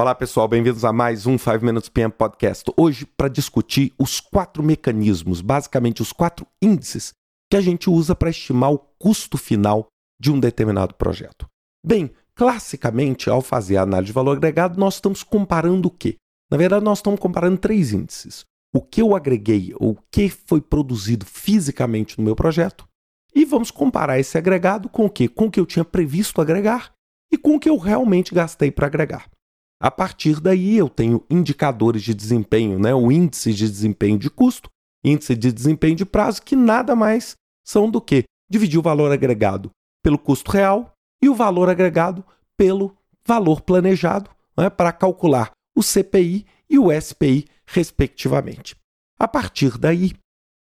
Olá pessoal, bem-vindos a mais um 5 Minutes PM Podcast. Hoje para discutir os quatro mecanismos, basicamente os quatro índices que a gente usa para estimar o custo final de um determinado projeto. Bem, classicamente, ao fazer a análise de valor agregado, nós estamos comparando o quê? Na verdade, nós estamos comparando três índices. O que eu agreguei, o que foi produzido fisicamente no meu projeto, e vamos comparar esse agregado com o quê? Com o que eu tinha previsto agregar e com o que eu realmente gastei para agregar. A partir daí, eu tenho indicadores de desempenho, né? o índice de desempenho de custo, índice de desempenho de prazo, que nada mais são do que dividir o valor agregado pelo custo real e o valor agregado pelo valor planejado né, para calcular o CPI e o SPI, respectivamente. A partir daí,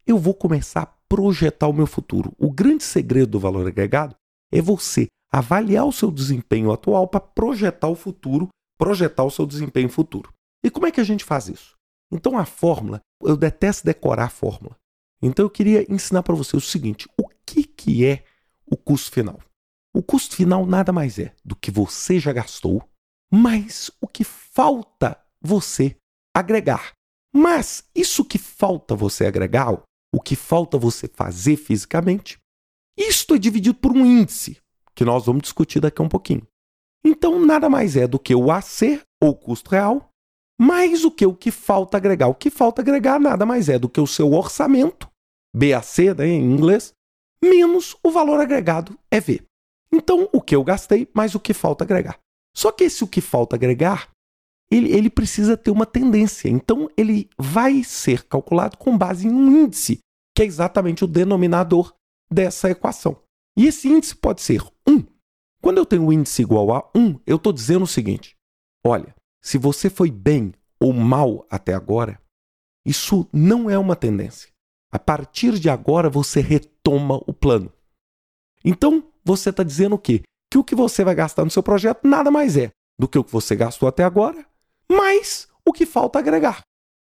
eu vou começar a projetar o meu futuro. O grande segredo do valor agregado é você avaliar o seu desempenho atual para projetar o futuro, projetar o seu desempenho futuro. E como é que a gente faz isso? Então a fórmula, eu detesto decorar a fórmula. Então eu queria ensinar para você o seguinte: o que, que é o custo final? O custo final nada mais é do que você já gastou, mais o que falta você agregar. Mas isso que falta você agregar, o que falta você fazer fisicamente, isto é dividido por um índice, que nós vamos discutir daqui a um pouquinho. Então, nada mais é do que o AC, ou custo real, mais o que o que falta agregar. O que falta agregar nada mais é do que o seu orçamento, BAC né, em inglês, menos o valor agregado, EV. Então, o que eu gastei, mais o que falta agregar. Só que esse o que falta agregar, ele, ele precisa ter uma tendência. Então, ele vai ser calculado com base em um índice, que é exatamente o denominador dessa equação. E esse índice pode ser 1. Quando eu tenho um índice igual a 1, eu estou dizendo o seguinte: olha, se você foi bem ou mal até agora, isso não é uma tendência. A partir de agora você retoma o plano. Então, você está dizendo o quê? Que o que você vai gastar no seu projeto nada mais é do que o que você gastou até agora, mais o que falta agregar.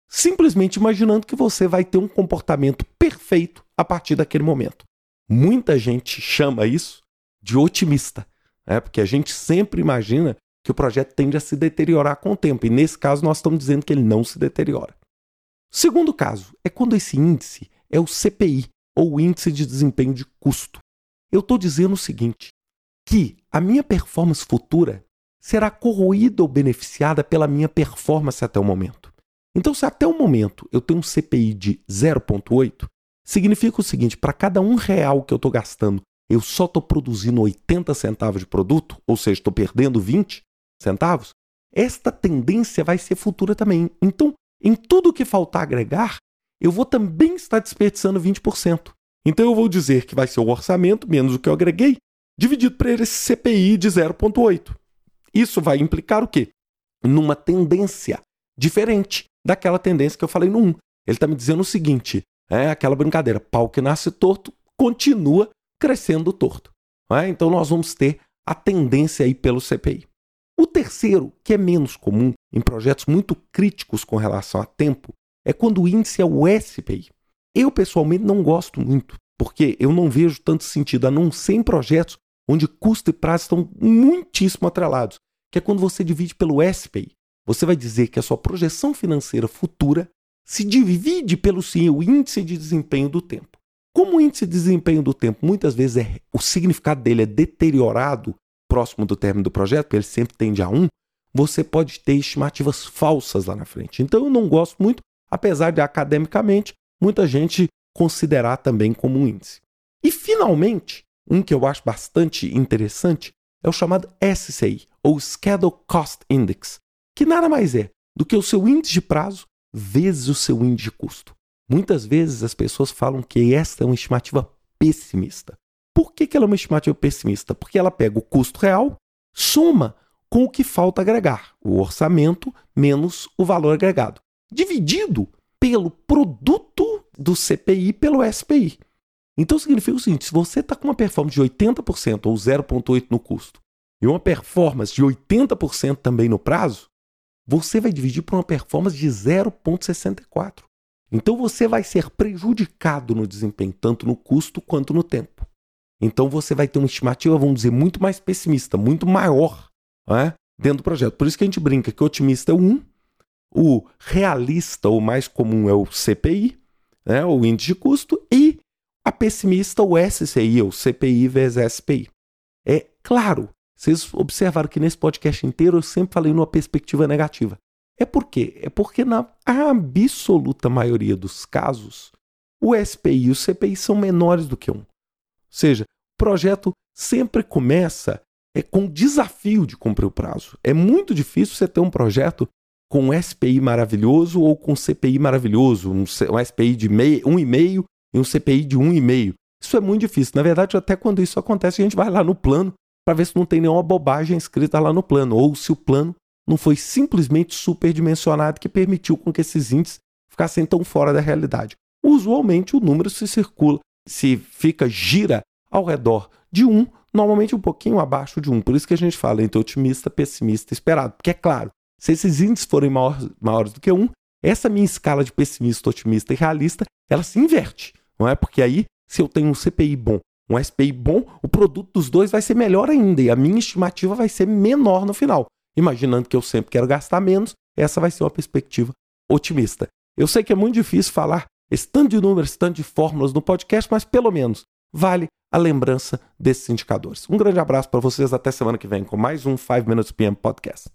Simplesmente imaginando que você vai ter um comportamento perfeito a partir daquele momento. Muita gente chama isso de otimista, né? porque a gente sempre imagina que o projeto tende a se deteriorar com o tempo. E nesse caso, nós estamos dizendo que ele não se deteriora. Segundo caso é quando esse índice é o CPI, ou Índice de Desempenho de Custo. Eu estou dizendo o seguinte: que a minha performance futura será corroída ou beneficiada pela minha performance até o momento. Então, se até o momento eu tenho um CPI de 0,8, significa o seguinte: para cada um real que eu estou gastando, eu só estou produzindo 80 centavos de produto, ou seja, estou perdendo 20 centavos, esta tendência vai ser futura também. Então, em tudo que faltar agregar, eu vou também estar desperdiçando 20%. Então eu vou dizer que vai ser o orçamento menos o que eu agreguei, dividido por esse CPI de 0,8. Isso vai implicar o quê? Numa tendência diferente daquela tendência que eu falei no 1. Ele está me dizendo o seguinte: é aquela brincadeira, pau que nasce torto continua crescendo torto. É? Então nós vamos ter a tendência aí pelo CPI. O terceiro, que é menos comum em projetos muito críticos com relação a tempo, é quando o índice é o SPI. Eu, pessoalmente, não gosto muito, porque eu não vejo tanto sentido, a não ser em projetos onde custo e prazo estão muitíssimo atrelados, que é quando você divide pelo SPI. Você vai dizer que a sua projeção financeira futura se divide pelo seu índice de desempenho do tempo. Como o índice de desempenho do tempo muitas vezes é, o significado dele é deteriorado próximo do término do projeto, porque ele sempre tende a 1, você pode ter estimativas falsas lá na frente. Então eu não gosto muito, apesar de academicamente muita gente considerar também como um índice. E finalmente, um que eu acho bastante interessante é o chamado SCI, ou Schedule Cost Index, que nada mais é do que o seu índice de prazo vezes o seu índice de custo. Muitas vezes as pessoas falam que esta é uma estimativa pessimista. Por que, que ela é uma estimativa pessimista? Porque ela pega o custo real, soma com o que falta agregar, o orçamento menos o valor agregado, dividido pelo produto do CPI pelo SPI. Então significa o seguinte: se você está com uma performance de 80% ou 0,8% no custo e uma performance de 80% também no prazo, você vai dividir por uma performance de 0,64. Então você vai ser prejudicado no desempenho, tanto no custo quanto no tempo. Então você vai ter uma estimativa, vamos dizer, muito mais pessimista, muito maior, né? dentro do projeto. Por isso que a gente brinca que o otimista é o 1, o realista, o mais comum, é o CPI, né, o índice de custo, e a pessimista, o SCI, o CPI vezes SPI. É claro, vocês observaram que nesse podcast inteiro eu sempre falei numa perspectiva negativa. É por quê? É porque na absoluta maioria dos casos, o SPI e o CPI são menores do que um. Ou seja, o projeto sempre começa é, com desafio de cumprir o prazo. É muito difícil você ter um projeto com um SPI maravilhoso ou com um CPI maravilhoso, um, um SPI de 1,5 e um CPI de 1,5. Isso é muito difícil. Na verdade, até quando isso acontece, a gente vai lá no plano para ver se não tem nenhuma bobagem escrita lá no plano, ou se o plano não foi simplesmente superdimensionado que permitiu com que esses índices ficassem tão fora da realidade. Usualmente o número se circula, se fica, gira ao redor de 1, normalmente um pouquinho abaixo de 1. Por isso que a gente fala entre otimista, pessimista esperado. Porque é claro, se esses índices forem maiores, maiores do que 1, essa minha escala de pessimista, otimista e realista, ela se inverte. Não é? Porque aí, se eu tenho um CPI bom, um SPI bom, o produto dos dois vai ser melhor ainda e a minha estimativa vai ser menor no final. Imaginando que eu sempre quero gastar menos, essa vai ser uma perspectiva otimista. Eu sei que é muito difícil falar esse tanto de números, esse tanto de fórmulas no podcast, mas pelo menos vale a lembrança desses indicadores. Um grande abraço para vocês, até semana que vem com mais um 5 Minutes PM Podcast.